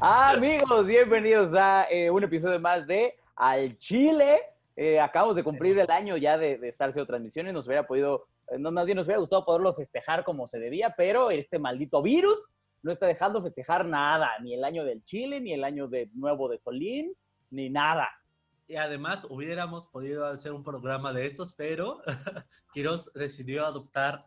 Amigos, bienvenidos a eh, un episodio más de Al Chile. Eh, acabamos de cumplir el año ya de, de estar haciendo transmisiones. Nos hubiera podido, eh, no, más bien nos hubiera gustado poderlo festejar como se debía, pero este maldito virus no está dejando festejar nada, ni el año del Chile, ni el año de nuevo de Solín, ni nada. Y además hubiéramos podido hacer un programa de estos, pero Quiroz decidió adoptar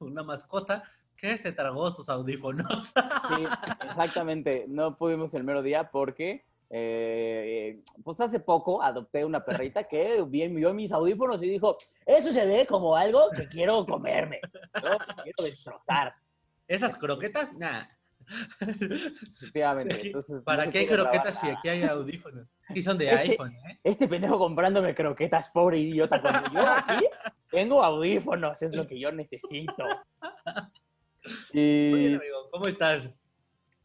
una mascota que se tragó sus audífonos. Sí, exactamente. No pudimos el mero día porque, eh, pues hace poco adopté una perrita que vio mis audífonos y dijo, eso se ve como algo que quiero comerme, ¿no? que quiero destrozar. Esas croquetas, nada. Efectivamente. Entonces, ¿Para no qué hay croquetas si aquí hay audífonos? Y son de Este- iPhone, ¿eh? Este pendejo comprándome croquetas, pobre idiota. Cuando yo aquí tengo audífonos, es lo que yo necesito. Muy bien, amigo, ¿cómo estás?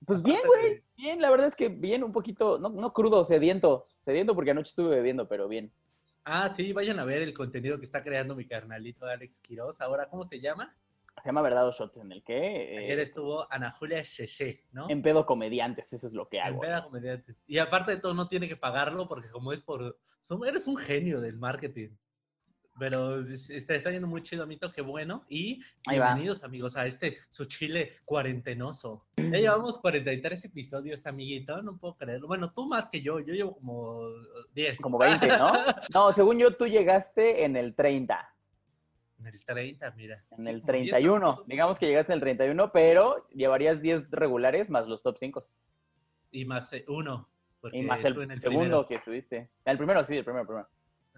pues bien, güey. Bien, la verdad es que bien, un poquito, no, no crudo, sediento. Sediento porque anoche estuve bebiendo, pero bien. Ah, sí, vayan a ver el contenido que está creando mi carnalito Alex Quiroz. Ahora, ¿cómo se llama? Se llama Verdad o Shot, en el que eh, Ayer estuvo Ana Julia Cheche, ¿no? en pedo comediantes, eso es lo que En hago. Veda Comediantes. Y aparte de todo, no tiene que pagarlo porque como es por... son- eres un genio del marketing. Pero es- está, está yendo muy chido, Amito, qué bueno. Y Ahí va. bienvenidos, amigos, a este, su chile cuarentenoso. Ya llevamos 43 episodios, amiguito, no puedo creerlo. Bueno, tú más que yo, yo llevo como 10. Como 20, ¿no? No, según yo, tú llegaste en el 30, En el 30, mira. en el como 10 31. capítulos. Digamos que llegaste en el 31, pero llevarías 10 regulares más los top 5. Y más eh, uno. Y más el, en segundo primero. que estuviste. El primero, sí, el primero, el primero.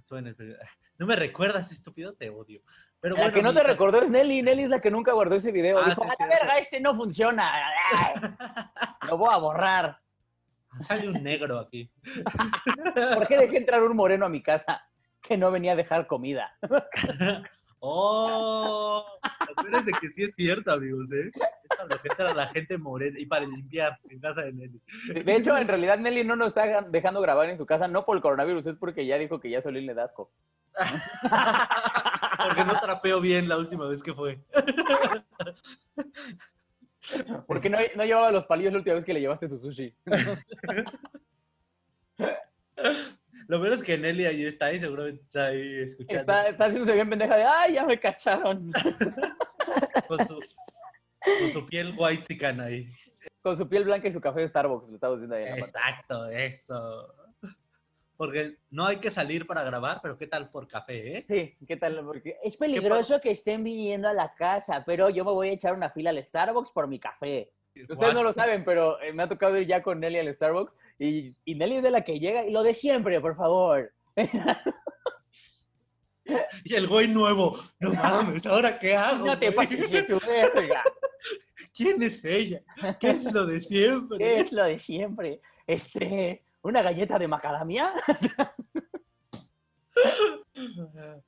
Estuve en el primero. No me recuerdas, estúpido, te odio. Pero la que no te recordó es Nelly. Nelly es la que nunca guardó ese video. Ah, Dijo, sí, a la verga, este no funciona. Lo voy a borrar. Sale un negro aquí. ¿Por qué dejé entrar un moreno a mi casa que no venía a dejar comida? ¡Oh! Acuérdense que sí es cierto, amigos, ¿eh? La gente morena y para limpiar en casa de Nelly. De hecho, en realidad Nelly no nos está dejando grabar en su casa, no por el coronavirus, es porque ya dijo que ya Solín le da asco. Porque no trapeo bien la última vez que fue. Porque no, no llevaba los palillos la última vez que le llevaste su sushi. Lo menos es que Nelly ahí está ahí, seguramente está ahí escuchando. Está, está haciéndose bien pendeja de, ay, ya me cacharon. Con, su, con su piel white chican ahí. Con su piel blanca y su café de Starbucks, lo estamos viendo ahí en la pantalla. Exacto, eso. Porque no hay que salir para grabar, pero ¿qué tal por café, eh? Sí, ¿qué tal? Porque es peligroso que estén viniendo a la casa, pero yo me voy a echar una fila al Starbucks por mi café. Ustedes no lo saben, pero eh, me ha tocado ir ya con Nelly al Starbucks y, y Nelly es de la que llega y lo de siempre, por favor. Y el güey nuevo, no mames, ¿ahora qué hago? No te güey? pases de tu verga. ¿Quién es ella? ¿Qué es lo de siempre? ¿Qué es lo de siempre? Este, una galleta de macadamia.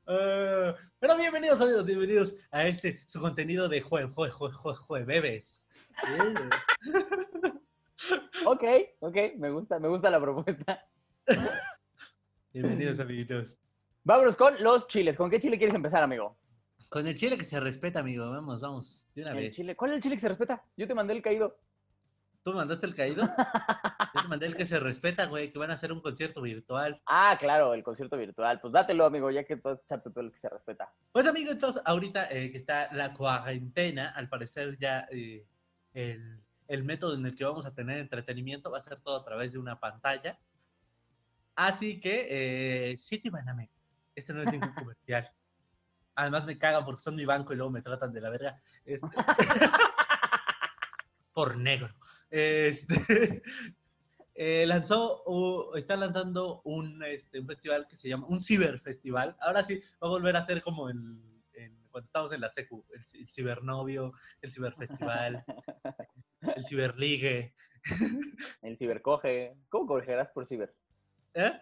Ah, pero bienvenidos, amigos, bienvenidos a este, su contenido de jue, jue, jue, jue, jueves. Sí. ok, ok, me gusta, me gusta la propuesta. Bienvenidos, amiguitos. Vámonos con los chiles. ¿Con qué chile quieres empezar, amigo? Con el chile que se respeta, amigo, vamos, vamos, de una El vez. chile. ¿Cuál es el chile que se respeta? Yo te mandé el caído. ¿Tú me mandaste el caído? Yo te mandé el que se respeta, güey, que van a hacer un concierto virtual. Ah, claro, el concierto virtual. Pues dátelo, amigo, ya que tú echarte todo el que se respeta. Pues amigos, entonces ahorita eh, que está la cuarentena, al parecer ya eh, el, el método en el que vamos a tener entretenimiento va a ser todo a través de una pantalla. Así que, eh, sí, Tibaname, esto no es ningún comercial. Además me cagan porque son mi banco y luego me tratan de la verga. Este- por negro. Este, eh, lanzó, o está lanzando un, este, un festival que se llama, un ciberfestival. Ahora sí, va a volver a ser como el, cuando estábamos en la secu, el cibernovio, el ciberfestival, el ciberligue. El cibercoge. ¿Cómo cogerás por ciber? ¿Eh?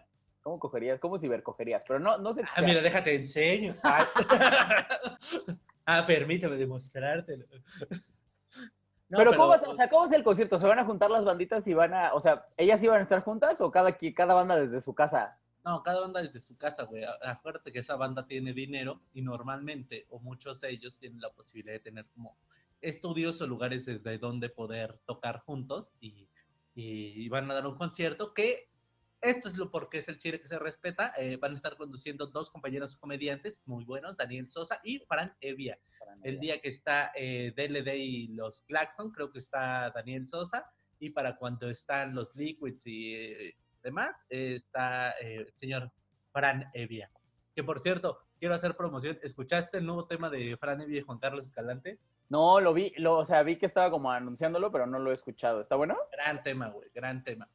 ¿Cómo cogerías? ¿Cómo cibercogerías? Pero no, no sé. Ah, mira, déjate enseño. Ah, ah, permíteme demostrártelo. No, pero, ¿cómo, es- o sea, ¿cómo es el concierto? ¿Se van a juntar las banditas y van a, o sea, ellas iban a estar juntas o cada, cada banda desde su casa? No, cada banda desde su casa, güey. Acuérdate que esa banda tiene dinero y normalmente, o muchos de ellos tienen la posibilidad de tener como estudiosos lugares de donde poder tocar juntos y, y van a dar un concierto que esto es lo porque es el Chile que se respeta. Eh, van a estar conduciendo dos compañeros comediantes muy buenos, Daniel Sosa y Fran Evia. El día que está eh, DLD y los Claxon, creo que está Daniel Sosa. Y para cuando están los Liquids y eh, demás, está el señor Fran Evia. Que por cierto, quiero hacer promoción. ¿Escuchaste el nuevo tema de Fran Evia y Juan Carlos Escalante? No, lo vi, lo, o sea, vi que estaba como anunciándolo, pero no lo he escuchado. ¿Está bueno? Gran tema, güey, gran tema.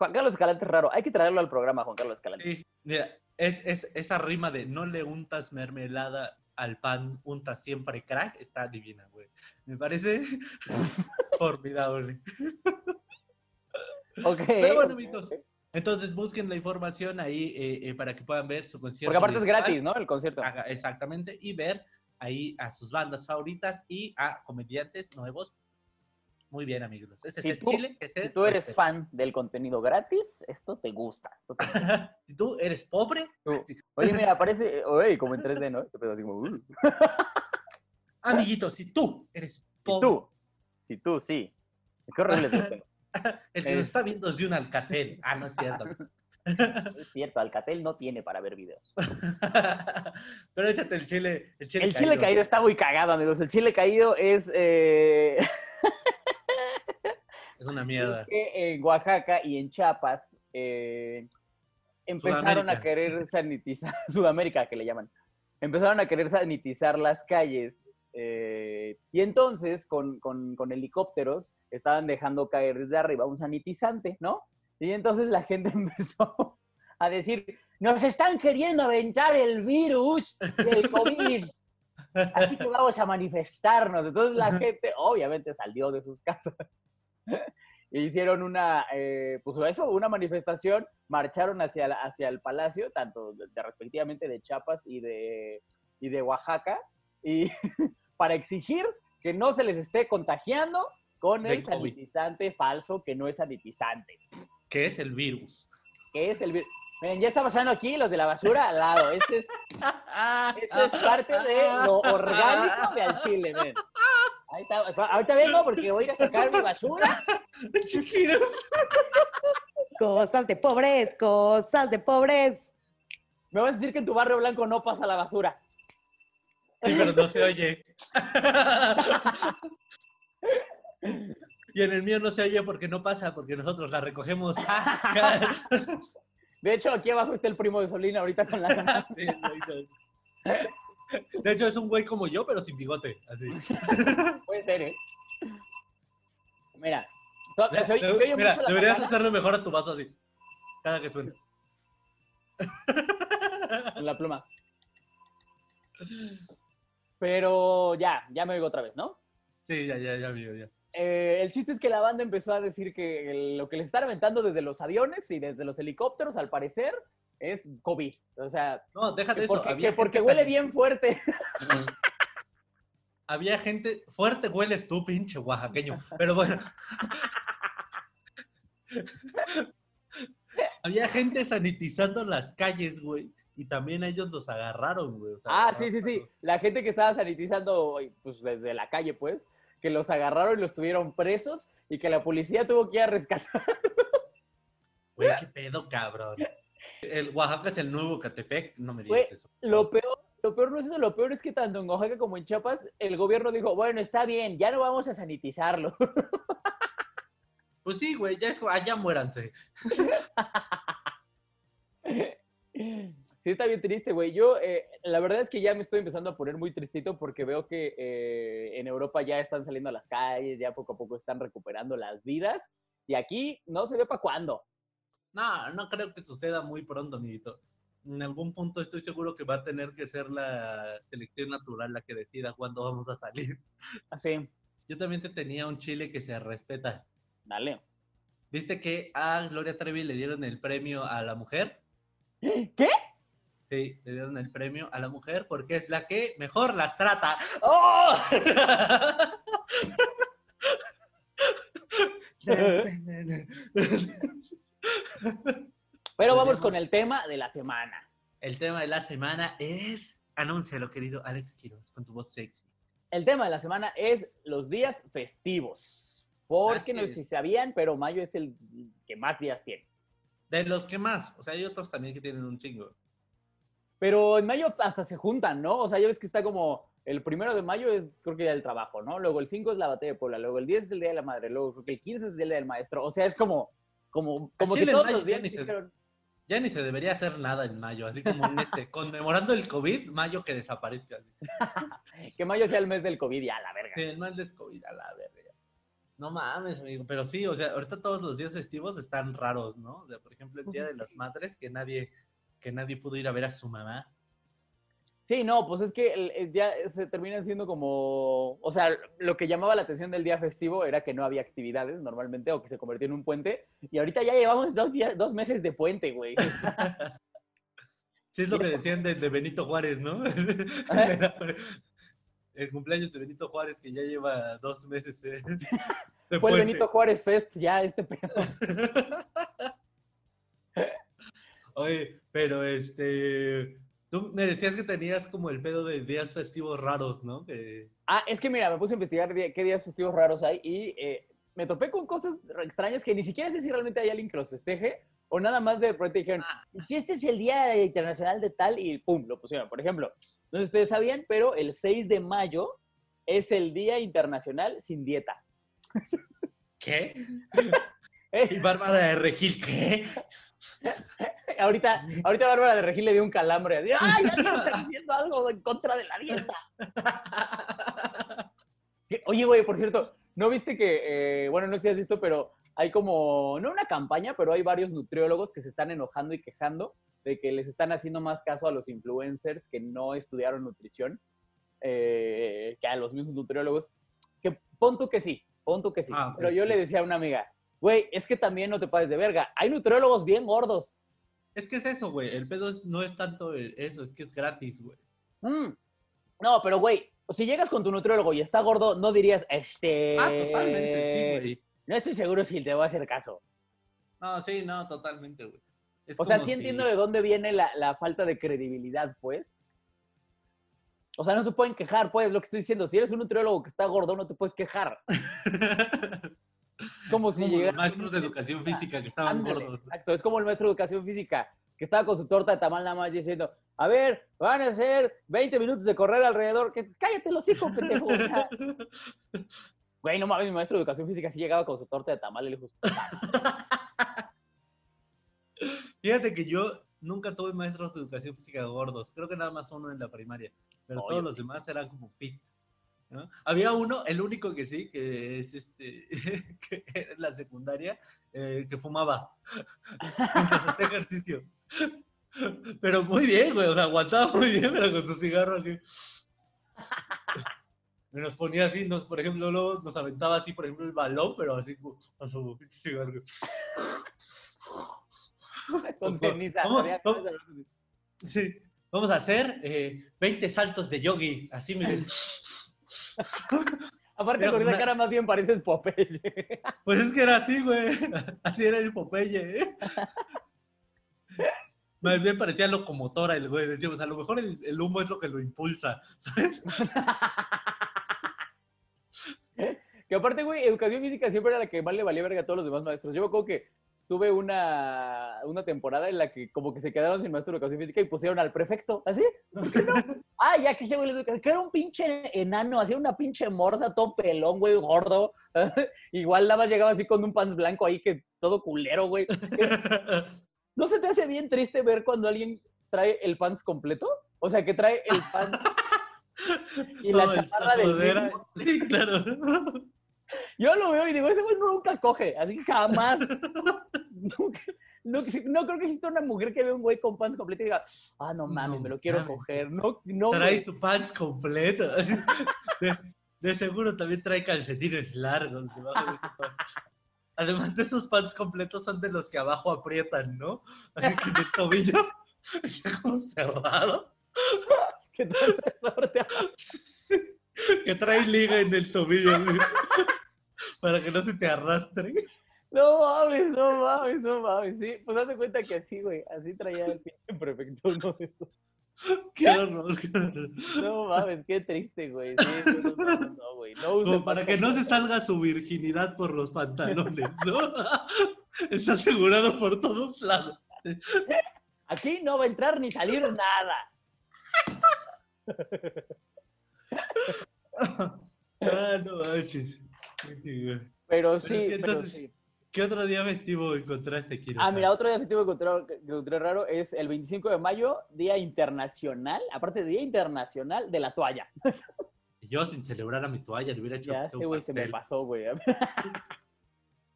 Juan Carlos Escalante es raro. Hay que traerlo al programa, Juan Carlos Escalante. Sí, mira, es, es, esa rima de no le untas mermelada al pan, unta siempre crack, está divina, güey. Me parece formidable. Ok. Pero bueno, amigos, entonces busquen la información ahí eh, eh, para que puedan ver su concierto. Porque aparte es gratis, ¿no? El concierto. Ajá, exactamente. Y ver ahí a sus bandas favoritas y a comediantes nuevos muy bien, amigos. Ese Si es el tú- Chile que se Si tú eres fan del contenido gratis, esto te gusta. Esto te- si tú eres pobre, Tú. Oye, mira, parece, oye, como en 3D, ¿no? Este así como, uh. amiguito, si tú eres Si pobre, tú, si tú, sí. Qué horrible es esto. el que nos es- está viendo es de un alcatel. Ah, no es cierto. Es cierto, Alcatel no tiene para ver videos. Pero échate el chile. El chile, El chile caído está muy cagado, amigos. El chile caído es, eh, Es una es mierda. que en Oaxaca y en Chiapas eh, empezaron a querer sanitizar, Sudamérica que le llaman, empezaron a querer sanitizar las calles eh, y entonces con, con- con helicópteros estaban dejando caer desde arriba un sanitizante, ¿no? Y entonces la gente empezó a decir, nos están queriendo aventar el virus del COVID. Así que vamos a manifestarnos. Entonces la gente obviamente salió de sus casas. E hicieron una, eh, pues eso, una manifestación, marcharon hacia, la- hacia el palacio, tanto de, de respectivamente de Chiapas y de, y de Oaxaca, y para exigir que no se les esté contagiando con el sanitizante falso que no es sanitizante, ¿Qué es el virus? que es el virus. Miren, ya está pasando aquí los de la basura al lado. Este es, esto es parte de lo orgánico de al chile, miren. Ahí está. Ahorita vengo porque voy a ir a sacar mi basura. Cosas de pobres, cosas de pobres. Me vas a decir que en tu barrio blanco no pasa la basura. Sí, pero no se oye. Y en el mío no se oye porque no pasa, porque nosotros la recogemos. De hecho, aquí abajo está el primo de Solina ahorita con la Sí. De hecho, es un güey como yo, pero sin bigote. Así. Puede ser, ¿eh? Mira. so- se oye- se oye Mira, mucho la deberías campana hacerle mejor a tu vaso así. Cada que suene. con la pluma. Pero ya, ya me oigo otra vez, ¿no? Sí, ya, ya, ya, amigo, ya. Eh, el chiste es que la banda empezó a decir que el- lo que le están aventando desde los aviones y desde los helicópteros, al parecer, es COVID. O sea, No, déjate que eso. porque, que huele bien fuerte. Había gente, fuerte hueles tú, pinche oaxaqueño. Pero bueno. Había gente sanitizando las calles, güey. Y también ellos los agarraron, güey. o sea, Ah, sí, sí, sí. La gente que estaba sanitizando, pues desde la calle, pues, que los agarraron y los tuvieron presos y que la policía tuvo que ir a rescatar. Güey, qué pedo, cabrón. El Oaxaca es el nuevo Catepec. No me Güey, digas eso. Lo peor, lo peor no es eso, lo peor es que tanto en Oaxaca como en Chiapas, el gobierno dijo, bueno, está bien, ya no vamos a sanitizarlo. Pues sí, güey, ya eso, allá muéranse. Sí, está bien triste, güey. Yo, eh, la verdad es que ya me estoy empezando a poner muy tristito porque veo que eh, en Europa ya están saliendo a las calles, ya poco a poco están recuperando las vidas. Y aquí no se ve para cuándo. No, no creo que suceda muy pronto, amiguito. En algún punto estoy seguro que va a tener que ser la selección natural la que decida cuándo vamos a salir. Así, Yo también te tenía un chile que se respeta. dale. ¿Viste que a Gloria Trevi le dieron el premio a la mujer? ¿Qué? Sí, le dieron el premio a la mujer porque es la que mejor las trata. ¡Oh! Pero vamos con el tema de la semana. El tema de la semana es... Anúncialo, querido Alex Quiroz, con tu voz sexy. El tema de la semana es los días festivos. Porque no sé si sabían, pero mayo es el que más días tiene. De los que más. O sea, hay otros también que tienen un chingo. Pero en mayo hasta se juntan, ¿no? O sea, ya ves que está como el primero de mayo es creo que ya el trabajo, ¿no? Luego el 5 es la batalla de Puebla, luego el 10 es el día de la madre, luego creo que el 15 es el día del maestro. O sea, es como, como, como que todos mayo los ya días se- Ya ni se debería hacer nada en mayo, así como en este, conmemorando el COVID, mayo que desaparezca. que mayo sea el mes del COVID, ya, la verga. Sí, el mal de COVID a la verga. No mames, amigo. Pero sí, o sea, ahorita todos los días festivos están raros, ¿no? O sea, por ejemplo, el Pues Día es de las Madres, que nadie, que nadie pudo ir a ver a su mamá. Sí, no, pues es que el, el día se terminan siendo como, o sea, lo que llamaba la atención del día festivo era que no había actividades normalmente o que se convirtió en un puente y ahorita ya llevamos dos, días, dos meses de puente, güey. Sí, es lo que decían de, de Benito Juárez, ¿no? el cumpleaños de Benito Juárez, que ya lleva dos meses. eh, Fue el. Benito Juárez Fest ya este pedo. Oye, pero este. Tú me decías que tenías como el pedo de días festivos raros, ¿no? Que... Ah, es que mira, me puse a investigar qué días festivos raros hay y eh, me topé con cosas extrañas que ni siquiera sé si realmente hay alguien que los festeje o nada más de repente dijeron, Ah. "¿Y si este es el Día Internacional de tal y pum, lo pusieron. Por ejemplo, no sé si ustedes sabían, pero el 6 de mayo es el Día Internacional sin dieta. ¿Qué? Eh, Y Bárbara de Regil, ¿qué? ahorita, ahorita Bárbara de Regil le dio un calambre. Así, ¡Ay, alguien está diciendo algo en contra de la dieta! Oye, güey, por cierto, ¿no viste que, eh, bueno, no sé si has visto, pero hay como, no una campaña, pero hay varios nutriólogos que se están enojando y quejando de que les están haciendo más caso a los influencers que no estudiaron nutrición eh, que a los mismos nutriólogos. Que pon tú que sí, pon tú que sí. Ah, pero yo le decía a una amiga, güey, es que también no te pases de verga. Hay nutriólogos bien gordos. Es que es eso, güey. El pedo es- no es tanto el- eso, es que es gratis, güey. Mm. No, pero güey, si llegas con tu nutriólogo y está gordo, no dirías, este... Ah, totalmente, sí, güey. No estoy seguro si te voy a hacer caso. No, sí, no, totalmente, güey. Es O sea, sí si- entiendo de dónde viene la, la falta de credibilidad, pues. O sea, no se pueden quejar, pues, lo que estoy diciendo. Si eres un nutriólogo que está gordo, no te puedes quejar. Como si Como los llegaras- maestros de educación física que estaban Ándale, gordos. Exacto, es como el maestro de educación física que estaba con su torta de tamal nada más diciendo, a ver, van a hacer 20 minutos de correr alrededor. Que, Cállate los hijos, pendejo. Güey, no mames, mi maestro de educación física sí llegaba con su torta de tamal y le dijo, Fíjate que yo nunca tuve maestros de educación física gordos. Creo que nada más uno en la primaria. Pero Oh, todos los sí. demás eran como fit. ¿No? Había uno, el único que sí, que es este, que era en la secundaria, eh, que fumaba mientras hacía ejercicio. Pero muy bien, güey, o sea, aguantaba muy bien, pero con su cigarro aquí. Y nos ponía así, nos, por ejemplo, luego nos aventaba así, por ejemplo, el balón, pero así con su cigarro. con ceniza. Sí, vamos a hacer eh, 20 saltos de yogi, así miren. Aparte, con esa cara más bien pareces Popeye. Pues es que era así, güey. Así era el Popeye, ¿eh? Más bien parecía locomotora el güey. Decíamos, a lo mejor el, el humo es lo que lo impulsa, ¿sabes? que aparte, güey, educación física siempre era la que más le valía verga a todos los demás maestros. Yo me acuerdo que tuve una, una temporada en la que como que se quedaron sin maestro de educación física y pusieron al prefecto, ¿así? ¿Por qué no? Ah, ya que ese güey, que era un pinche enano, hacía una pinche morsa, todo pelón, güey, gordo. Igual nada más llegaba así con un pants blanco ahí, que todo culero, güey. ¿No se te hace bien triste ver cuando alguien trae el pants completo? O sea, que trae el pants y la chamarra del mismo. Sí, claro. Yo lo veo y digo, ese güey nunca coge, así que jamás. nunca, no, no creo que exista una mujer que vea un güey con pants completo y diga, ah, no mames, No me lo quiero mames. coger. No, no, Trae güey. su pants completo. De, de seguro también trae calcetines largos debajo de ese pants. Además de esos pants completos son de los que abajo aprietan, ¿no? Así que el tobillo está como cerrado. que trae liga en el tobillo para que no se te arrastre. No mames, no mames, no mames. Sí, pues de cuenta que así, güey, así traía el pinche prefecto uno de esos. Qué horror, qué horror. No mames, qué triste, güey. Sí, no, no, no, no, güey. No Como para que no se salga su virginidad por los pantalones, ¿no? Está asegurado por todos lados. Aquí no va a entrar ni salir nada. Ah, no manches. Pero Pero sí, es que pero entonces- sí. ¿Qué otro día festivo encontraste, Kiro? Ah, mira, otro día festivo que encontré, que encontré raro es el 25 de mayo, Día Internacional, aparte Día Internacional de la Toalla. Yo sin celebrar a mi toalla le hubiera hecho Ya güey se me pasó, güey.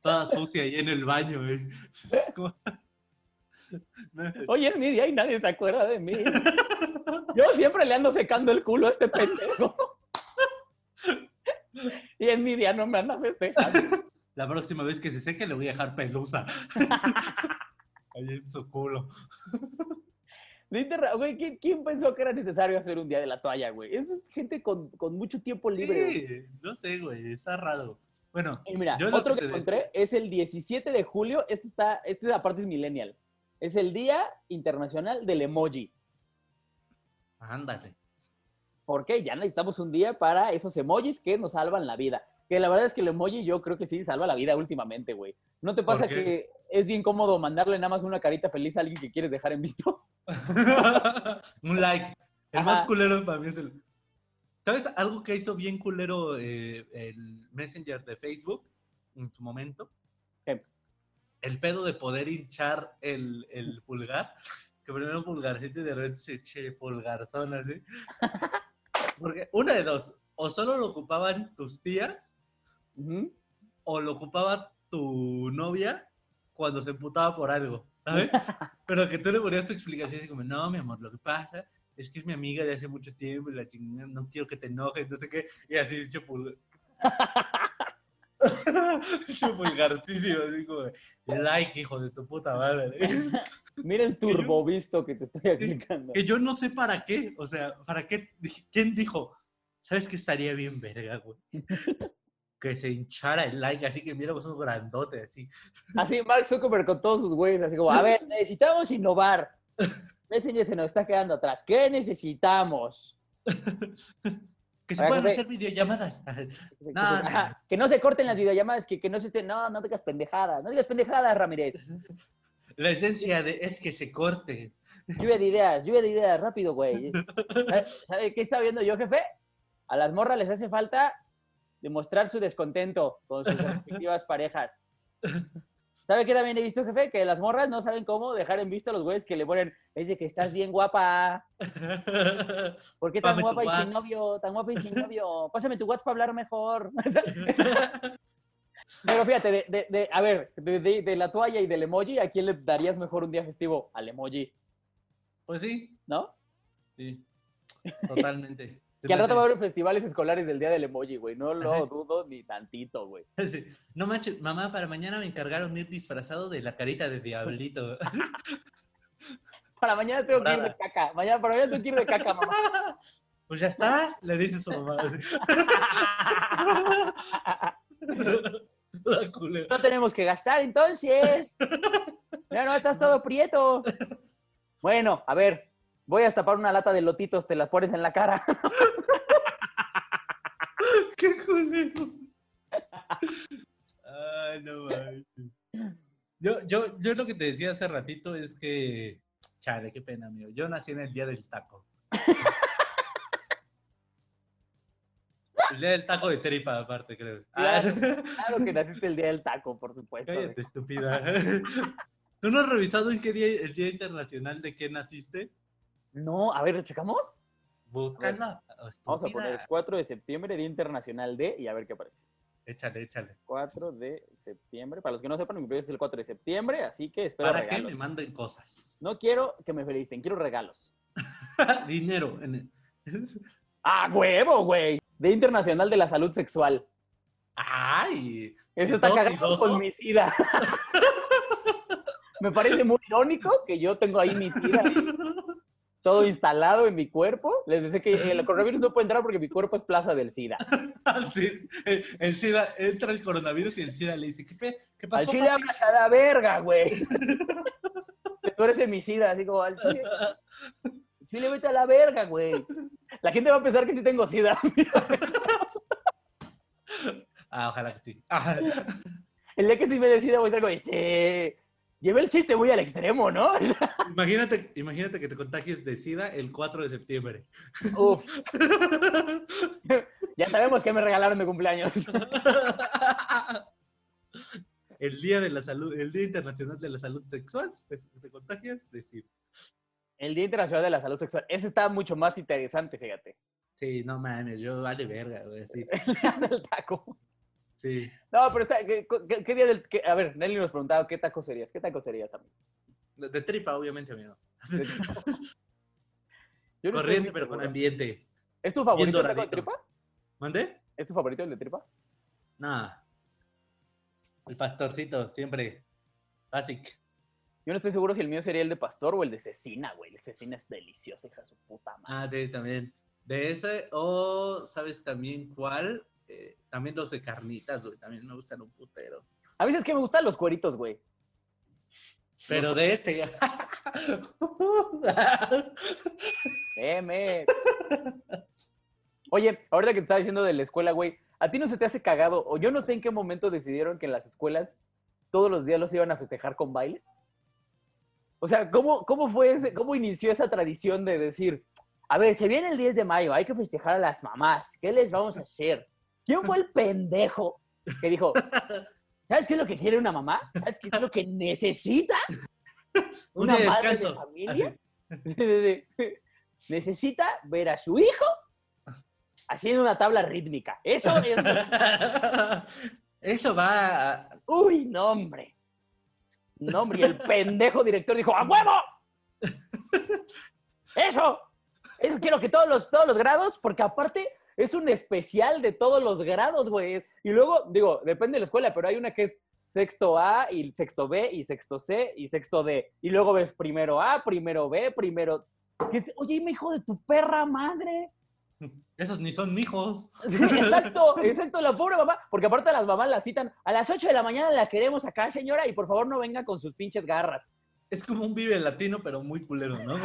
Toda sucia ahí en el baño, güey. No, Hoy es mi día y nadie se acuerda de mí. Yo siempre le ando secando el culo a este pendejo. Y en mi día no me anda festejando. La próxima vez que se seque le voy a dejar pelusa. Ahí en su culo. Güey, ¿quién, quién pensó que era necesario hacer un día de la toalla, güey? Es gente con, con mucho tiempo libre. güey. Sí, no sé, güey, está raro. Bueno, Y mira, Yo otro que encontré es el 17 de julio. Este está, este aparte es millennial. Es el Día Internacional del Emoji. ándale. ¿Por qué? Ya necesitamos un día para esos emojis que nos salvan la vida. Que la verdad es que el emoji yo creo que sí salva la vida últimamente, güey. ¿No te ¿Por pasa que es bien cómodo mandarle nada más una carita feliz a alguien que quieres dejar en visto? un like. El Ajá. más culero para mí es el. ¿Sabes algo que hizo bien culero eh, el Messenger de Facebook en su momento? ¿Qué? El pedo de poder hinchar el, el pulgar. Que primero un pulgarcito y de repente se eche pulgarzón así. Porque una de dos. O solo lo ocupaban tus tías Ujú. o lo ocupaba tu novia cuando se emputaba por algo, ¿sabes? Pero que tú le ponías tu explicación y como, no, mi amor, lo que pasa es que es mi amiga de hace mucho tiempo y la chingada, no quiero que te enojes, no sé qué, y así, hecho pulgarcísimo, así como, like, hijo de tu puta madre. Mira el turbo visto que te estoy aplicando. que yo no sé para qué, o sea, ¿para qué? ¿Quién dijo? ¿Sabes qué estaría bien verga, güey? Que se hinchara el like, así que miramos un grandote, así. Así Mark Zuckerberg con todos sus güeyes, así como, a ver, necesitamos innovar. Messenger se nos está quedando atrás. ¿Qué necesitamos? Que se puedan que- hacer videollamadas. Que, No, se- no. ajá, que no se corten las videollamadas, que, que no se estén, no, no digas pendejadas, no digas pendejadas, Ramírez. La esencia de es que se corte. Lluvia de ideas, lluvia de ideas, rápido, güey. ¿Sabe- ¿Sabe qué estaba viendo yo, jefe? A las morras les hace falta demostrar su descontento con sus respectivas parejas. ¿Sabe qué también he visto, jefe? Que las morras no saben cómo dejar en visto a los güeyes que le ponen, es de que estás bien guapa. ¿Por qué tan Pásame tu guapa y sin novio? Tan guapa y sin novio. Pásame tu WhatsApp para hablar mejor. Pero fíjate, de, de- de- a ver, de, de- de la toalla y del emoji, ¿a quién le darías mejor un día festivo? Al emoji, Pues sí, ¿no? sí. Totalmente. Que al rato va a haber festivales escolares del día del emoji, güey. No lo Ajá. dudo ni tantito, güey. Sí. No manches, mamá, para mañana me encargaron ir disfrazado de la carita de diablito. Para mañana tengo que ir de caca. Mañana, para mañana tengo que ir de caca, mamá. Pues ya estás, le dice su mamá. Culera. No tenemos que gastar entonces. Ya no, estás todo prieto. Bueno, a ver, voy a tapar una lata de lotitos, te las pones en la cara. ¡Qué culero! Ay, no mames. Yo, yo, yo lo que te decía hace ratito es que, chale, qué pena, amigo. Yo nací en el día del taco. El día del taco de tripa, aparte, creo. Claro. Ah, Claro que naciste el día del taco, por supuesto. cállate, estúpida. ¿Tú no has revisado en qué día, el Día Internacional de qué naciste? No, a ver, ¿lo checamos? Búscala. Vamos a poner 4 de septiembre, Día Internacional de, y a ver qué aparece. Échale, échale. 4 de septiembre. Para los que no sepan, mi cumpleaños es el 4 de septiembre, así que espero Para que regalos. me manden cosas. No quiero que me feliciten, quiero regalos. Dinero. en el- ¡Ah, huevo, güey! Día Internacional de la Salud Sexual. ¡Ay! Eso está ¿Dos y cagado con mi SIDA. Me parece muy irónico que yo tengo ahí mi SIDA todo instalado en mi cuerpo. Les decía que el coronavirus no puede entrar porque mi cuerpo es plaza del SIDA. Así es. El, el SIDA, entra el coronavirus y el SIDA le dice, ¿qué, pe- qué Al pasó? chile papi?" hablas a la verga, güey. Tú eres mi SIDA, como al chile. Dile, vete a la verga, güey. La gente va a pensar que sí tengo sida. Ah, ojalá que sí. Ah, El día que sí me decida voy a estar como, este, llevé el chiste muy al extremo, ¿no? imagínate, imagínate que te contagies de SIDA el 4 de septiembre. Uf, ya sabemos que me regalaron de cumpleaños. El día de la salud, el Día Internacional de la Salud Sexual, te, te contagias de SIDA. El Día Internacional de la Salud Sexual. Ese está mucho más interesante, fíjate. Sí, no mames, yo vale verga, güey, sí. El taco. Sí. No, pero está, ¿qué, qué- qué día del... qué- a ver, Nelly nos preguntaba, ¿qué taco serías? ¿Qué taco serías, amigo? De, de tripa, obviamente, amigo. No Corriente, pero con ambiente. ¿Es tu favorito el taco de tripa? ¿Mande? ¿Es tu favorito el de tripa? Nada. El pastorcito, siempre. Basic. Yo no estoy seguro si el mío sería el de pastor o el de cecina, güey. El cecina es delicioso, hija de su puta madre. Ah, de, también. De ese, o ¿sabes también cuál? Eh, también los de carnitas, güey. También me gustan un putero. A veces que me gustan los cueritos, güey. Pero de este. Meme. Oye, ahorita que te estaba diciendo de la escuela, güey, ¿a ti no se te hace cagado? O yo no sé en qué momento decidieron que en las escuelas todos los días los iban a festejar con bailes. O sea, ¿cómo, cómo fue ese, cómo inició esa tradición de decir, a ver, se viene el 10 de mayo, hay que festejar a las mamás, ¿qué les vamos a hacer? ¿Quién fue el pendejo que dijo, ¿sabes qué es lo que quiere una mamá? ¿Sabes qué es lo que necesita? Un ¿Una madre de familia? Necesita ver a su hijo haciendo una tabla rítmica. Eso es. Eso va. Uy, no, hombre. No, hombre. Y el pendejo director dijo: ¡A huevo! Eso. Eso quiero que todos los, todos los grados, porque aparte es un especial de todos los grados, güey. Y luego, digo, depende de la escuela, pero hay una que es sexto A y sexto B y sexto C y sexto D. Y luego ves primero A, primero B, primero. que es, Oye, hijo de tu perra madre. Esos ni son mijos. Sí, exacto, exacto, la pobre mamá, porque aparte las mamás la citan a las 8 de la mañana la queremos acá, señora, y por favor no venga con sus pinches garras. Es como un vive latino, pero muy culero, ¿no?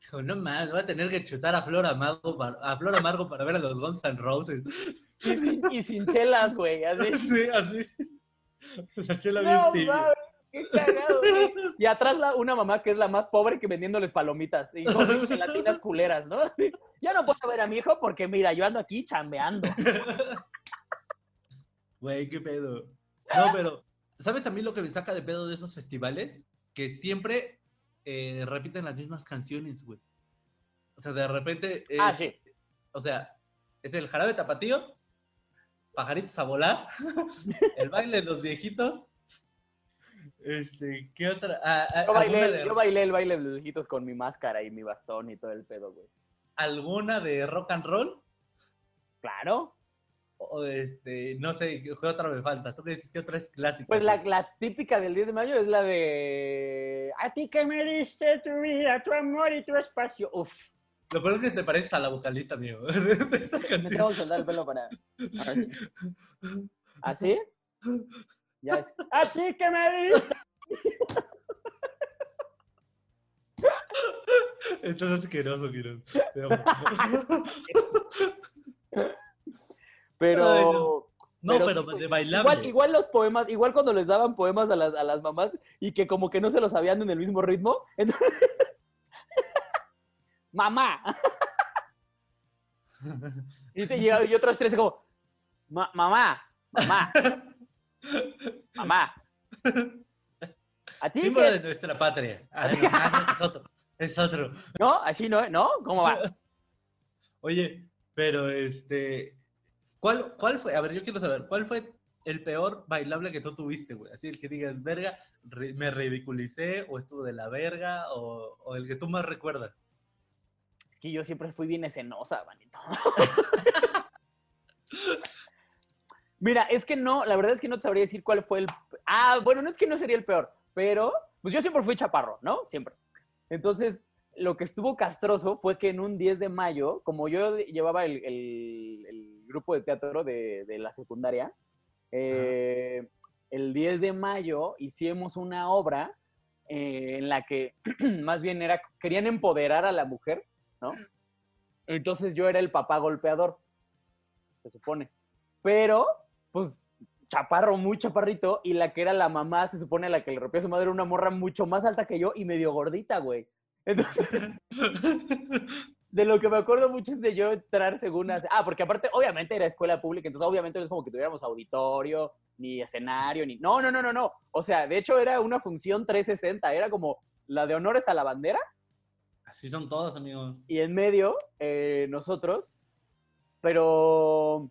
Dijo, no mames, voy a tener que chutar a Flor Amargo para, a Flor Amargo para ver a los Guns N' Roses. Y sin, y sin chelas, güey, así. Sí, así. La chela No, bien tibia. qué cagado, güey. Y atrás la, una mamá que es la más pobre que vendiéndoles palomitas y gelatinas culeras, ¿no? Ya no puedo ver a mi hijo porque, mira, yo ando aquí chambeando. Güey, qué pedo. No, pero, ¿sabes también lo que me saca de pedo de esos festivales? Que siempre eh, repiten las mismas canciones, güey. O sea, de repente. Es, Ah, sí. O sea, es el jarabe tapatío, pajaritos a volar, el baile de los viejitos. Este, ¿qué otra? Ah, ah, Yo bailé, de, yo bailé el baile de los viejitos con mi máscara y mi bastón y todo el pedo, güey. alguna de rock and roll. Claro. O este, no sé, ¿qué otra me falta? ¿Tú qué dices? ¿Qué otra es clásica? Pues la, típica del 10 de mayo es la de A ti que me diste tu vida, tu amor y tu espacio. Uf. Lo peor es que te pareces a la vocalista, amigo. Me tengo que soltar el pelo para. Así. ¿Así? Ya es. A ti que me diste. Estás asqueroso, amo. Pero. Ay, no. No, Pero pero, sí, güey. de bailable. Igual, igual los poemas, igual cuando les daban poemas a las, a las mamás y que como que no se los sabían en el mismo ritmo. Entonces, mamá. Y, te llega- y otros tres como, "Ma- mamá, mamá, mamá. ¿A ti Símbolo qué? de nuestra patria. No, ah, no, es otro. Es otro. ¿No? ¿Así no? ¿No? ¿Cómo va? Oye, pero este. ¿cuál, ¿Cuál fue? A ver, yo quiero saber, ¿cuál fue el peor bailable que tú tuviste, güey? Así, el que digas, verga, me ridiculicé, o estuvo de la verga, o, o el que tú más recuerdas. Es que yo siempre fui bien escenosa, manito. Mira, es que no, la verdad es que no te sabría decir cuál fue el... Ah, bueno, no es que no sería el peor, pero pues yo siempre fui chaparro, ¿no? Siempre. Entonces, lo que estuvo castroso fue que en un 10 de mayo, como yo llevaba el, el- el grupo de teatro de, de la secundaria, eh, el 10 de mayo hicimos una obra eh, en la que más bien era, querían empoderar a la mujer, ¿no? Entonces yo era el papá golpeador, se supone. Pero, pues, chaparro, muy chaparrito, y la que era la mamá, se supone la que le rompió a su madre, una morra mucho más alta que yo y medio gordita, güey. Entonces, de lo que me acuerdo mucho es de yo entrar según... hace- Ah, porque aparte, obviamente era escuela pública, entonces obviamente no es como que tuviéramos auditorio, ni escenario, ni... No, no, no, no, no. O sea, de hecho era una función 360, era como la de honores a la bandera, Así son todos, amigos. y en medio eh, nosotros, pero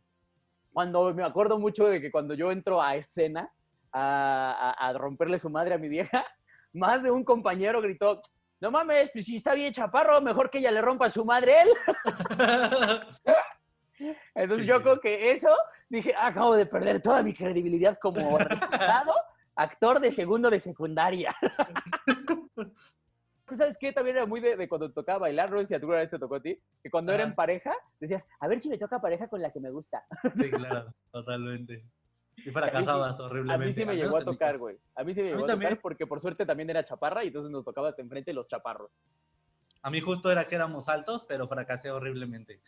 cuando me acuerdo mucho de que cuando yo entro a escena a, a- a romperle su madre a mi vieja, más de un compañero gritó, no mames, pues si está bien chaparro, mejor que ella le rompa su madre a él. Entonces Sí. yo creo que eso, dije, "Ah, acabo de perder toda mi credibilidad como respetado actor de segundo de secundaria. ¿Tú sabes qué? También era muy de, de cuando tocaba bailar, sé si alguna vez te tocó a ti, que cuando era Ajá. en pareja, decías, a ver si me toca pareja con la que me gusta. Sí, claro, totalmente. Y fracasabas A horriblemente. mí sí me llegó a tocar, güey. A mí sí me A llegó a tocar también. porque por suerte también era chaparra y entonces nos tocaba hasta enfrente los chaparros. A mí justo era que éramos altos, pero fracasé horriblemente.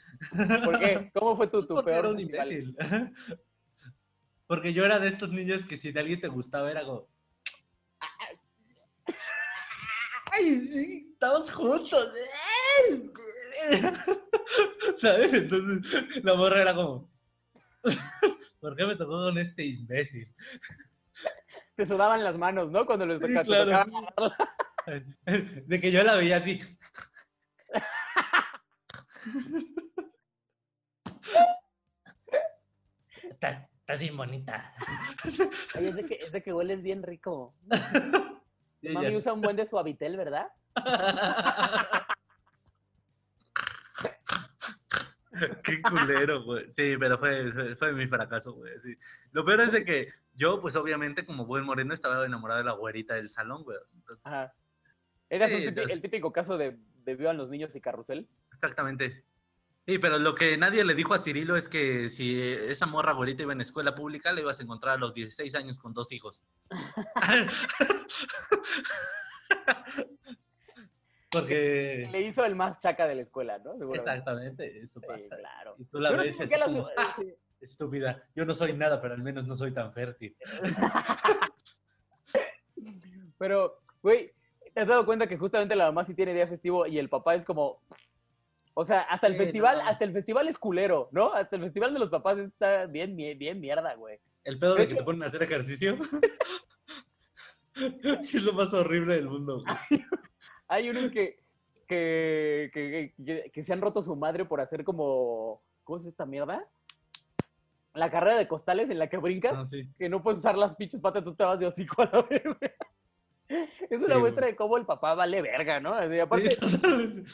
¿Por qué? ¿Cómo fue tu, tu peor era un imbécil. Porque yo era de estos niños que si de alguien te gustaba era como... ¡Ay, sí! ¡Estamos juntos! ¿Sabes? Entonces la morra era como... ¿Por qué me tocó con este imbécil? Te sudaban las manos, ¿no? Cuando les Sí, toca- te claro. De que yo la veía así. Estás bien bonita. Ay, es de, que, es de que hueles bien rico. Mami usa un buen de suavitel, ¿verdad? Qué culero, güey. Sí, pero fue, fue, fue mi fracaso, güey. sí. Lo peor es de que yo, pues obviamente, como buen moreno, estaba enamorado de la güerita del salón, güey. Entonces, Ajá. Eras un entonces- el típico caso de, de Vivan los niños y carrusel. Exactamente. Sí, pero lo que nadie le dijo a Cirilo es que si esa morra güerita iba en escuela pública, la ibas a encontrar a los 16 años con dos hijos. Porque... Le hizo el más chaca de la escuela, ¿no? Exactamente, eso Sí, pasa. claro. Y tú la Yo no sé ves como, "Ah, sí. estúpida, yo no soy nada, pero al menos no soy tan fértil. Pero, güey, ¿te has dado cuenta que justamente la mamá sí tiene día festivo y el papá es como... O sea, hasta el Sí, festival, no. hasta el festival es culero, ¿no? Hasta el festival de los papás está bien, mie- bien mierda, güey. El pedo De de que hecho- te ponen a hacer ejercicio. es lo más horrible del mundo. güey. Hay unos que, que, que, que- que se han roto su madre por hacer como... ¿Cómo es esta mierda? La carrera de costales en la que brincas, sí. que no puedes usar las pinches patas, tú te vas de hocico a la vez, güey. Es una Sí, muestra güey. de cómo el papá vale verga, ¿no? Así, aparte.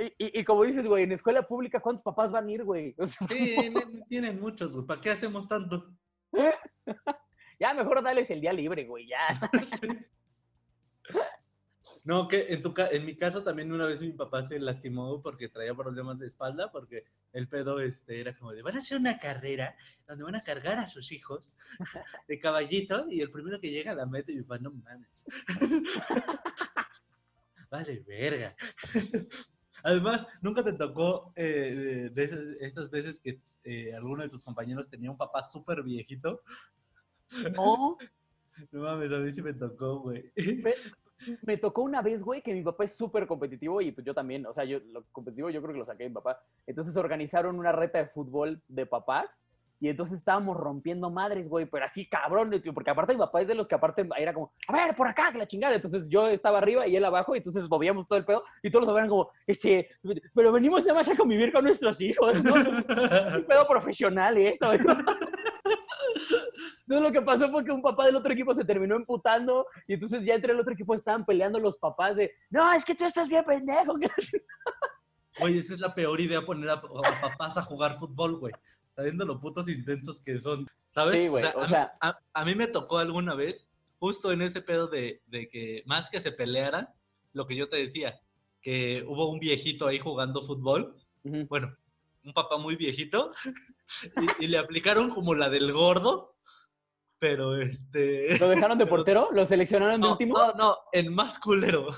y, y- y como dices, güey, en escuela pública, ¿cuántos papás van a ir, güey? O sea, Sí, ne- tienen muchos, güey. ¿Para qué hacemos tanto? ya mejor dales el día libre, güey, ya. No, que en, tu en mi caso también una vez mi papá se lastimó porque traía problemas de espalda, porque el pedo este, era como de, van a hacer una carrera donde van a cargar a sus hijos de caballito y el primero que llega a la meta y mi papá, no mames. vale, verga. Además, nunca te tocó eh, de, esas veces que eh, alguno de tus compañeros tenía un papá súper viejito. No, No mames, a mí sí me tocó, güey. me, me tocó una vez, güey, que mi papá es súper competitivo y pues yo también, o sea, yo lo competitivo yo creo que lo saqué de mi papá. Entonces organizaron una reta de fútbol de papás y entonces estábamos rompiendo madres, güey, pero así cabrón, porque aparte mi papá es de los que aparte era como, a ver, por acá, que la chingada. Entonces yo estaba arriba y él abajo y entonces movíamos todo el pedo y todos los eran como, este, pero venimos nada más a convivir con nuestros hijos, ¿no? Es un pedo profesional esto. Entonces lo que pasó fue que un papá del otro equipo se terminó emputando y entonces ya entre el otro equipo estaban peleando los papás de, no, es que tú estás bien pendejo. Oye, esa es la peor idea poner a, a papás a jugar fútbol, güey. Sabiendo lo putos intensos que son. ¿Sabes? Sí, güey, o sea- a, a mí me tocó alguna vez, justo en ese pedo de, de que más que se pelearan, lo que yo te decía, que hubo un viejito ahí jugando fútbol, bueno, un papá muy viejito, y, y le aplicaron como la del gordo, pero este... ¿Lo dejaron de portero? ¿Lo seleccionaron de No, último? no, no, el más culero.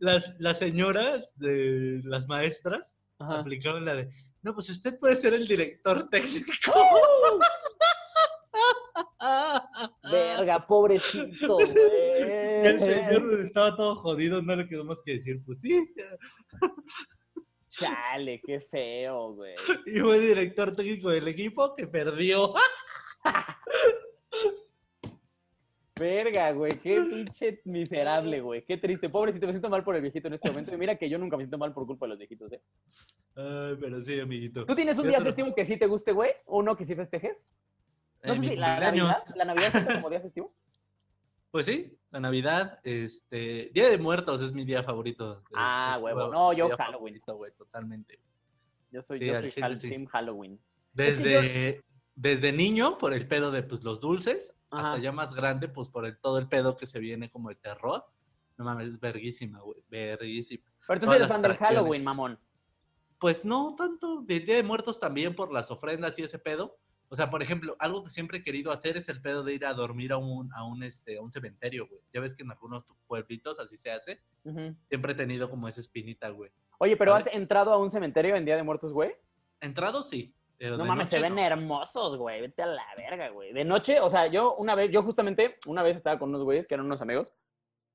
Las, las señoras de las maestras Ajá. aplicaron la de, no, pues usted puede ser el director técnico. Verga, pobrecito, Y el señor güey. estaba todo jodido, no le quedó más que decir, pues sí. Chale, qué feo, güey. Y fue director técnico del equipo que perdió. Verga, güey, qué pinche miserable, güey. Qué triste. Pobrecito, me siento mal por el viejito en este momento. Y mira que yo nunca me siento mal por culpa de los viejitos, ¿eh? Ay, pero sí, amiguito. ¿Tú tienes un día festivo que sí te guste, güey? ¿Uno que sí festejes? No En sé si la. Navidad, la Navidad cuenta como día festivo. Pues sí, la Navidad, este, Día de Muertos es mi día favorito. eh, Ah, festivo, huevo. No, yo Halloween. favorito, güey, totalmente. Yo soy, Sí, yo soy chile, Hal- sí. Team Halloween. Desde, desde niño, por el pedo de pues, los dulces, Ajá. hasta ya más grande, pues por el, todo el pedo que se viene como el terror. No mames, es verguísima, güey, verguísima. Pero tú Todas eres fan del. Halloween, mamón. Pues no tanto, de Día de Muertos también por las ofrendas y ese pedo. O sea, por ejemplo, algo que siempre he querido hacer es el pedo de ir a dormir a un, a un, este, a un cementerio, güey. Ya ves que en algunos pueblitos así se hace. Siempre he tenido como esa espinita, güey. Oye, pero. ¿has entrado a un cementerio en Día de Muertos, güey? Entrado sí. Pero No mames, se ven no. hermosos, güey. Vete a la verga, güey. De noche, o sea, yo una vez, yo justamente, una vez estaba con unos güeyes que eran unos amigos.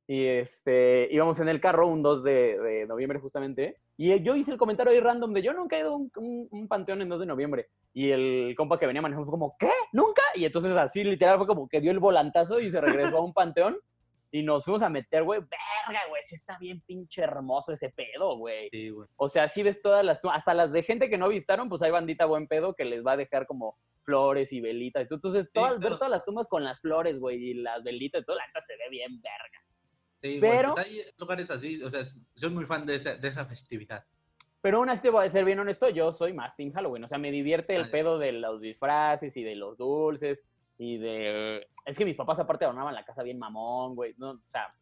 Y este, íbamos en el carro un 2 de, de noviembre justamente. Y yo hice el comentario ahí random de yo nunca he ido a un, un- un panteón en 2 de noviembre. Y el compa que venía manejando fue como, ¿qué? ¿Nunca? Y entonces así literal fue como que dio el volantazo y se regresó a un panteón. Y nos fuimos a meter, güey. Verga, güey. Sí está bien pinche hermoso ese pedo, güey. Sí, güey. O sea, sí ves todas las tumbas, hasta las de gente que no visitaron, pues hay bandita buen pedo que les va a dejar como flores y velitas. Entonces, todas, ver claro. todas las tumbas con las flores, güey, y las velitas y todo, la neta se ve bien verga. Sí, Pero- pues hay lugares así, o sea, soy muy fan de esa, de esa festividad. Pero aún así te voy a ser bien honesto, yo soy más Team Halloween. O sea, me divierte el pedo de los disfraces y de los dulces y de... Es que mis papás aparte adornaban la casa bien mamón, güey. No, o sea,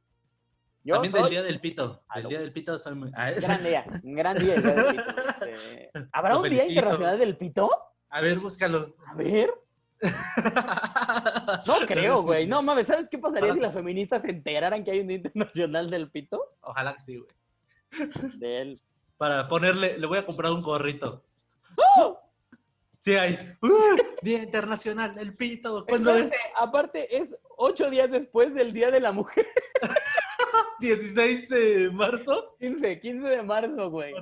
yo También soy... del Día del Pito. Del Halloween. Día del Pito soy muy... Gran día, un gran día. el día del pito, este. ¿Habrá Lo un día internacional del pito? A ver, búscalo. A ver. No creo, güey. No mames, ¿sabes qué pasaría si las feministas se enteraran que hay un Día Internacional del Pito? Ojalá que sí, güey. Del... Para ponerle, le voy a comprar un gorrito. Sí hay. ¡Uh! Día Internacional del Pito. ¿Cuándo es? Aparte, es ocho días después del Día de la Mujer. 16 de marzo. 15, 15 de marzo, güey.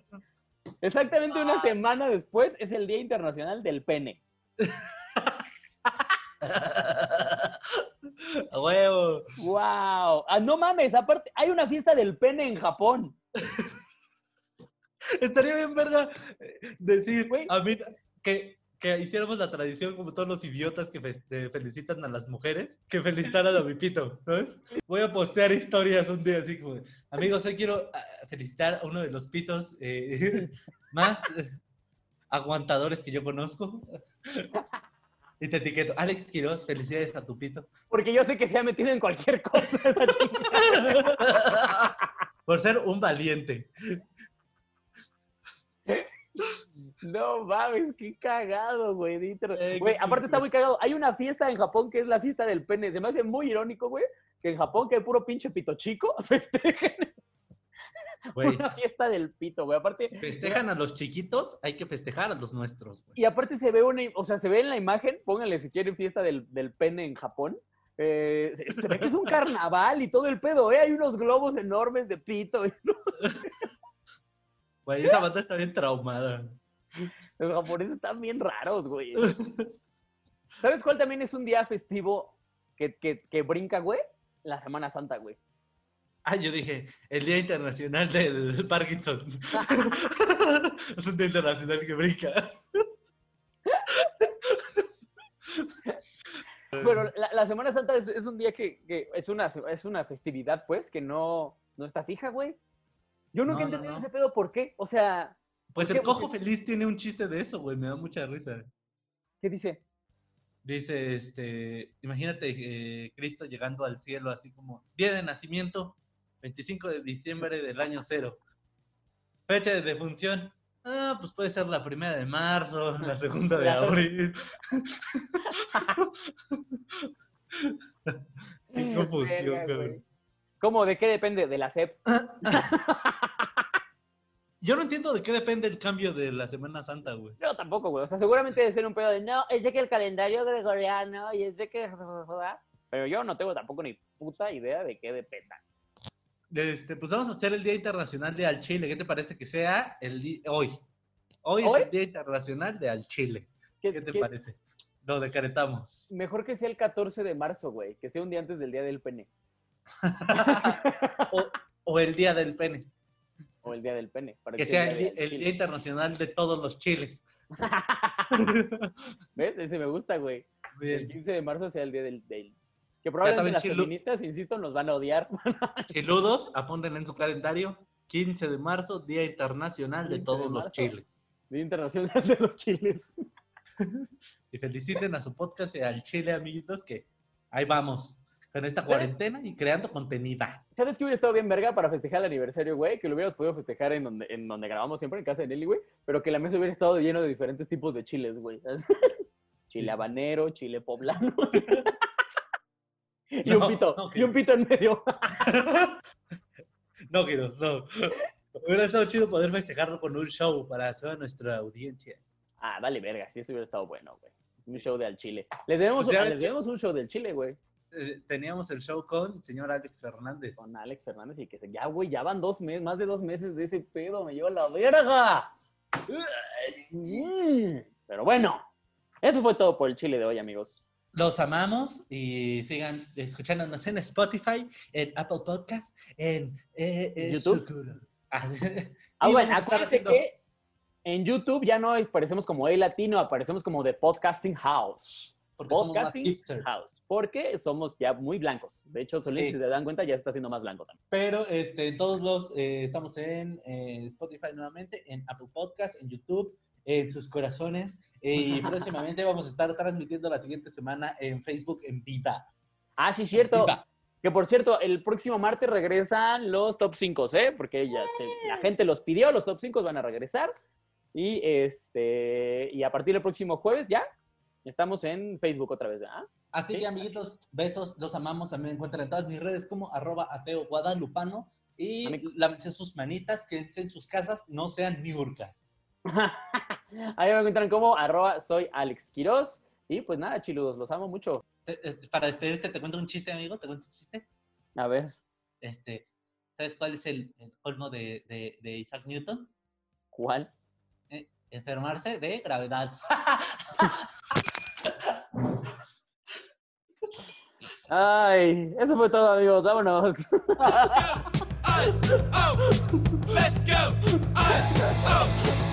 Exactamente una semana después es el Día Internacional del Pene. A huevo. ¡Wow! Ah, no mames, aparte, hay una fiesta del pene en Japón. Estaría bien, verga, eh, decir Güey. a mí que, que hiciéramos la tradición como todos los idiotas que fe- felicitan a las mujeres, que felicitaran a mi pito, ¿sabes? Voy a postear historias un día así como, amigos, hoy quiero ah, felicitar a uno de los pitos eh, más aguantadores que yo conozco. Y te etiqueto, Alex Quiroz, felicidades a tu pito. Porque yo sé que se ha metido en cualquier cosa esa. Por ser un valiente. No mames, qué cagado, güey. Eh, Güey, aparte está muy cagado. Hay una fiesta en Japón que es la fiesta del pene. Se me hace muy irónico, güey, que en Japón, que hay puro pinche pito chico, festejen Güey, una fiesta del pito, güey. Aparte, festejan a los chiquitos, hay que festejar a los nuestros, güey. y aparte se ve una, o sea, se ve en la imagen, pónganle si quieren fiesta del, del pene en Japón. eh, se- se ve que es un carnaval y todo el pedo, ¿eh? Hay unos globos enormes de pito. Güey, esa banda está bien traumada. Los japoneses están bien raros, güey. ¿Sabes cuál también es un día festivo que, que, que brinca, güey? La Semana Santa, güey. Ah, yo dije, el Día Internacional del Parkinson. es un día internacional que brinca. Pero la, la Semana Santa es, es un día que, que es, una, es una festividad, pues, que no, no está fija, güey. Yo nunca No, he no, entendido no. ese pedo, ¿por qué? O sea, Pues ¿Por el cojo feliz tiene un chiste de eso, güey. Me da mucha risa. ¿qué dice? Dice, este, imagínate eh, Cristo llegando al cielo así como, día de nacimiento, 25 de diciembre del año cero. Fecha de defunción, Ah, pues puede ser la primera de marzo, la segunda de abril. Qué confusión, cabrón. ¿Cómo? ¿De qué depende? ¿De la SEP? Yo no entiendo de qué depende el cambio de la Semana Santa, güey. Yo tampoco, güey. O sea, seguramente debe ser un pedo de no, es de que el calendario gregoriano y es de que. Pero yo no tengo tampoco ni puta idea de qué dependa. Este, pues vamos a hacer el Día Internacional de Al Chile. ¿Qué te parece que sea el hoy? Hoy, ¿Hoy? es el Día Internacional de Al Chile. ¿Qué, ¿Qué te qué- parece? Lo decretamos. Mejor que sea el 14 de marzo, güey. Que sea un día antes del día del pene. O, o el Día del Pene. O el día del pene. para Que sea sea el, día el Internacional de todos los chiles. ¿Ves? Ese me gusta, güey. El Bien. 15 de marzo sea el día del. del- Que probablemente las chilu- feministas, insisto, nos van a odiar. Chiludos, apúntenle en su calendario. 15 de marzo, Día Internacional de 15 de todos los chiles. Día Internacional de los Chiles. Y feliciten a su podcast y al Chile, amiguitos, que ahí vamos. Con esta cuarentena y creando contenido. ¿Sabes qué hubiera estado bien verga para festejar el aniversario, güey? Que lo hubiéramos podido festejar en donde, en donde grabamos siempre, en casa de Nelly, güey. Pero que la mesa hubiera estado lleno de diferentes tipos de chiles, güey. Chile Sí. habanero, chile poblano. y No, un pito, no, y un pito en medio. No, Giros, no. Hubiera estado chido poder festejarlo con un show para toda nuestra audiencia. ah, dale verga, sí, eso hubiera estado bueno, güey. Un show de al chile. Les debemos, Pues ah, les que- debemos un show del chile, güey. Eh, teníamos el show con el señor Alex Fernández. Con Alex Fernández y que se... Ya, güey, ya van dos meses, más de dos meses de ese pedo, me lleva la verga. Mm, Pero bueno, eso fue todo por el chile de hoy, amigos. Los amamos y sigan escuchándonos en Spotify, en Apple Podcast, en eh, eh, YouTube. Ah. Ah, bueno, a acuérdense haciendo- que en YouTube ya no aparecemos como El Latino, aparecemos como The Podcasting House. Porque somos más Podcasting hipsters. House. Porque somos ya muy blancos. De hecho, Solín, Sí. si se dan cuenta, ya está siendo más blanco también. Pero este, en todos los, eh, estamos en eh, Spotify nuevamente, en Apple Podcast, en YouTube, en sus corazones. eh, y próximamente vamos a estar transmitiendo la siguiente semana en Facebook en Viva. Ah, sí, cierto. Viva. Que por cierto, el próximo martes regresan los top 5, ¿eh? Porque ya se- la gente los pidió, los top 5 van a regresar. Y este y a partir del próximo jueves ya estamos en Facebook otra vez, ¿ah? Así Sí, que, amiguitos, besos, los amamos. También me encuentran en todas mis redes como arroba ateo guadalupano. Y lávense sus manitas, que en sus casas no sean niurcas. Ahí me encuentran como arroba soy Alex Quiroz. Y pues nada, chiludos, los amo mucho. Te- este, Para despedirte, te cuento un chiste, amigo. Te cuento un chiste. A ver, Este, ¿Sabes cuál es el, el colmo de, de- de Isaac Newton? ¿cuál? Eh, enfermarse de gravedad. Ay, eso fue todo, amigos. Vámonos. Let's go! Uh, oh.